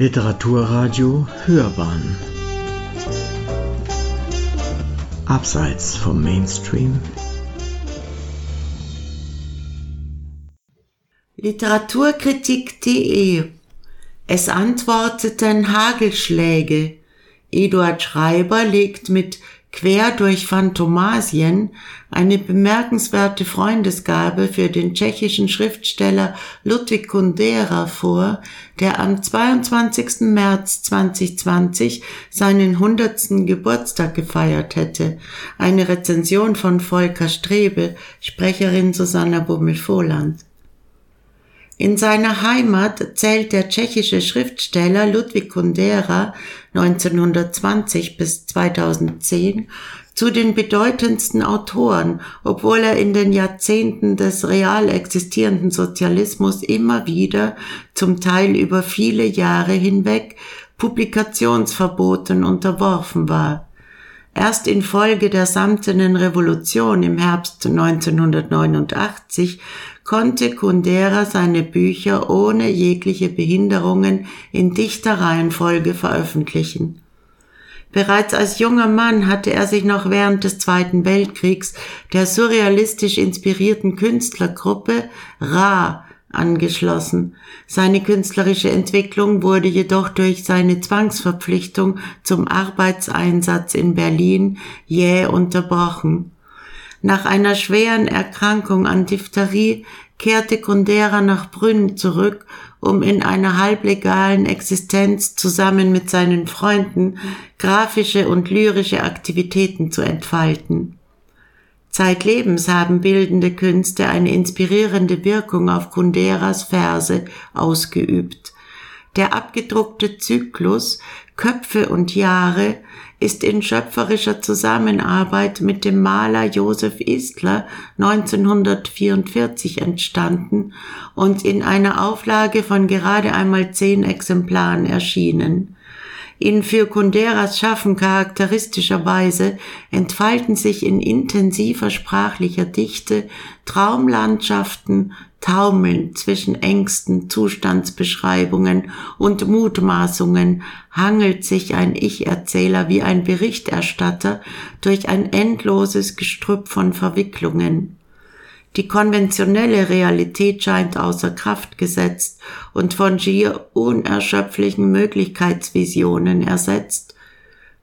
Literaturradio Hörbahn. Abseits vom Mainstream. Literaturkritik.de Es antworteten Hagelschläge. Eduard Schreiber legt mit Quer durch Phantomasien eine bemerkenswerte Freundesgabe für den tschechischen Schriftsteller Ludwig Kundera vor, der am 22. März 2020 seinen 100. Geburtstag gefeiert hätte. Eine Rezension von Volker Strebe, Sprecherin Susanna Bummel-Vohland. In seiner Heimat zählt der tschechische Schriftsteller Ludwig Kundera 1920 bis 2010 zu den bedeutendsten Autoren, obwohl er in den Jahrzehnten des real existierenden Sozialismus immer wieder, zum Teil über viele Jahre hinweg, Publikationsverboten unterworfen war. Erst infolge der Samtenen Revolution im Herbst 1989 konnte Kundera seine Bücher ohne jegliche Behinderungen in dichter Reihenfolge veröffentlichen. Bereits als junger Mann hatte er sich noch während des Zweiten Weltkriegs der surrealistisch inspirierten Künstlergruppe Ra angeschlossen. Seine künstlerische Entwicklung wurde jedoch durch seine Zwangsverpflichtung zum Arbeitseinsatz in Berlin jäh unterbrochen. Nach einer schweren Erkrankung an Diphtherie kehrte Kundera nach Brünn zurück, um in einer halblegalen Existenz zusammen mit seinen Freunden grafische und lyrische Aktivitäten zu entfalten. Zeitlebens haben bildende Künste eine inspirierende Wirkung auf Kunderas Verse ausgeübt. Der abgedruckte Zyklus Köpfe und Jahre ist in schöpferischer Zusammenarbeit mit dem Maler Josef Istler 1944 entstanden und in einer Auflage von gerade einmal zehn Exemplaren erschienen. In für Kunderas Schaffen charakteristischerweise entfalten sich in intensiver sprachlicher Dichte Traumlandschaften, Taumeln zwischen Ängsten, Zustandsbeschreibungen und Mutmaßungen hangelt sich ein Ich-Erzähler wie ein Berichterstatter durch ein endloses Gestrüpp von Verwicklungen. Die konventionelle Realität scheint außer Kraft gesetzt und von schier unerschöpflichen Möglichkeitsvisionen ersetzt.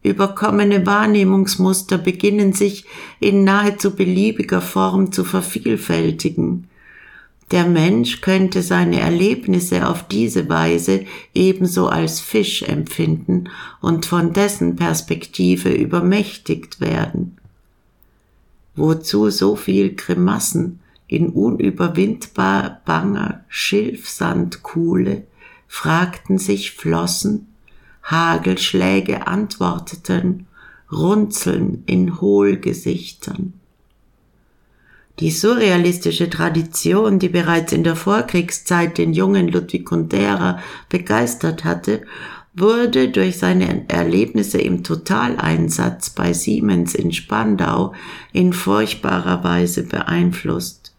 Überkommene Wahrnehmungsmuster beginnen sich in nahezu beliebiger Form zu vervielfältigen. Der Mensch könnte seine Erlebnisse auf diese Weise ebenso als Fisch empfinden und von dessen Perspektive übermächtigt werden. Wozu so viel Grimassen in unüberwindbar banger Schilfsandkuhle, fragten sich Flossen, Hagelschläge antworteten, Runzeln in Hohlgesichtern. Die surrealistische Tradition, die bereits in der Vorkriegszeit den jungen Ludwig Kundera begeistert hatte, wurde durch seine Erlebnisse im Totaleinsatz bei Siemens in Spandau in furchtbarer Weise beeinflusst.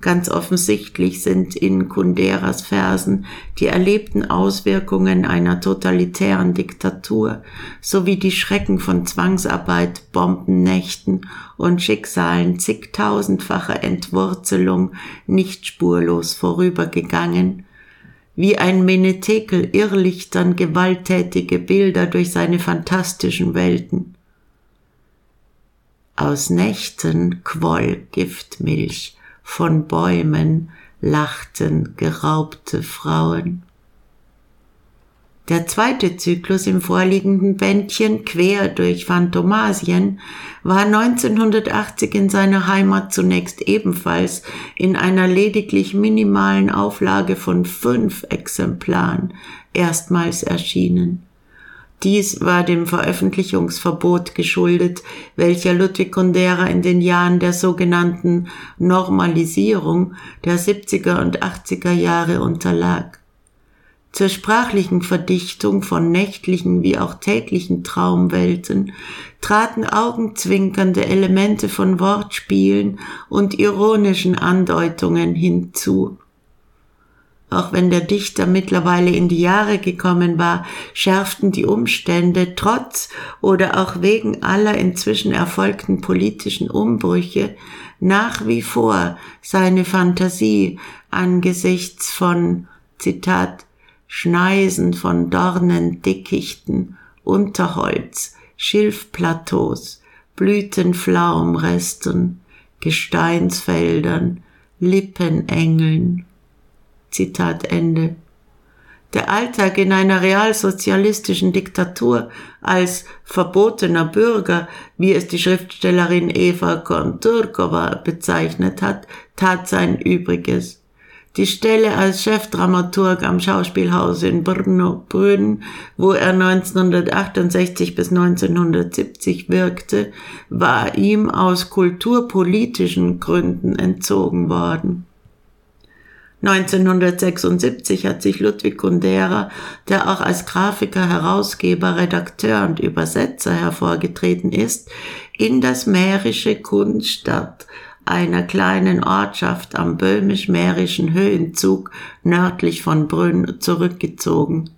Ganz offensichtlich sind in Kunderas Versen die erlebten Auswirkungen einer totalitären Diktatur sowie die Schrecken von Zwangsarbeit, Bombennächten und Schicksalen zigtausendfacher Entwurzelung nicht spurlos vorübergegangen, wie ein Menetekel irrlichtern gewalttätige Bilder durch seine fantastischen Welten. Aus Nächten quoll Giftmilch, von Bäumen lachten geraubte Frauen. Der zweite Zyklus im vorliegenden Bändchen Quer durch Phantomasien war 1980 in seiner Heimat zunächst ebenfalls in einer lediglich minimalen Auflage von fünf Exemplaren erstmals erschienen. Dies war dem Veröffentlichungsverbot geschuldet, welcher Ludwig Kundera in den Jahren der sogenannten Normalisierung der 70er und 80er Jahre unterlag. Zur sprachlichen Verdichtung von nächtlichen wie auch täglichen Traumwelten traten augenzwinkernde Elemente von Wortspielen und ironischen Andeutungen hinzu. Auch wenn der Dichter mittlerweile in die Jahre gekommen war, schärften die Umstände trotz oder auch wegen aller inzwischen erfolgten politischen Umbrüche nach wie vor seine Fantasie angesichts von, Zitat, Schneisen von Dornen, Dickichten, Unterholz, Schilfplateaus, Blütenflaumresten, Gesteinsfeldern, Lippenengeln. Zitat Ende. Der Alltag in einer realsozialistischen Diktatur als verbotener Bürger, wie es die Schriftstellerin Eva Konturkova bezeichnet hat, tat sein Übriges. Die Stelle als Chefdramaturg am Schauspielhaus in Brno, Brünn, wo er 1968 bis 1970 wirkte, war ihm aus kulturpolitischen Gründen entzogen worden. 1976 hat sich Ludwig Kundera, der auch als Grafiker, Herausgeber, Redakteur und Übersetzer hervorgetreten ist, in das mährische Kunststadt einer kleinen Ortschaft am böhmisch-mährischen Höhenzug nördlich von Brünn zurückgezogen.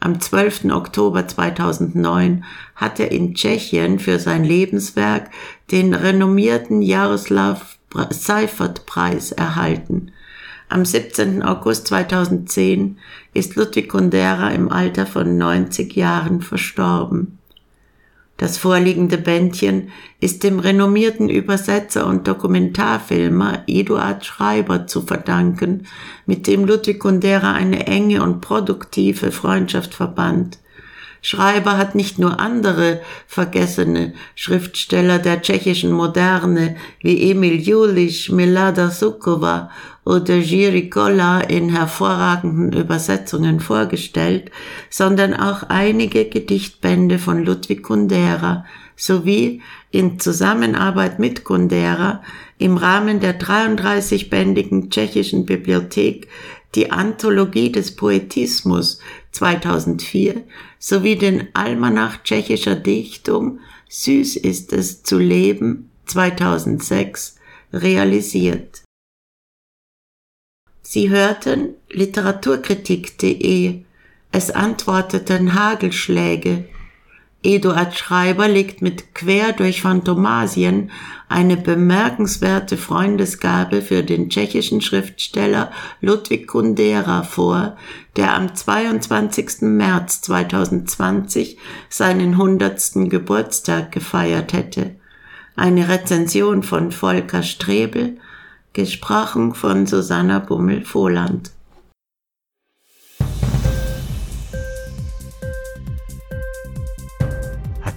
Am 12. Oktober 2009 hat er in Tschechien für sein Lebenswerk den renommierten Jaroslav Seifert-Preis erhalten. Am 17. August 2010 ist Ludwig Kundera im Alter von 90 Jahren verstorben. Das vorliegende Bändchen ist dem renommierten Übersetzer und Dokumentarfilmer Eduard Schreiber zu verdanken, mit dem Ludwig Kundera eine enge und produktive Freundschaft verband. Schreiber hat nicht nur andere vergessene Schriftsteller der tschechischen Moderne wie Emil Julisch, Milada Sukova oder Jiri Kolla in hervorragenden Übersetzungen vorgestellt, sondern auch einige Gedichtbände von Ludwig Kundera sowie in Zusammenarbeit mit Kundera im Rahmen der 33-bändigen tschechischen Bibliothek die Anthologie des Poetismus 2004 sowie den Almanach tschechischer Dichtung Süß ist es zu leben 2006 realisiert. Sie hörten literaturkritik.de. Es antworteten Hagelschläge Eduard Schreiber legt mit Quer durch Phantomasien eine bemerkenswerte Freundesgabe für den tschechischen Schriftsteller Ludwig Kundera vor, der am 22. März 2020 seinen hundertsten Geburtstag gefeiert hätte. Eine Rezension von Volker Strebel, gesprochen von Susanna Bummel-Vohland.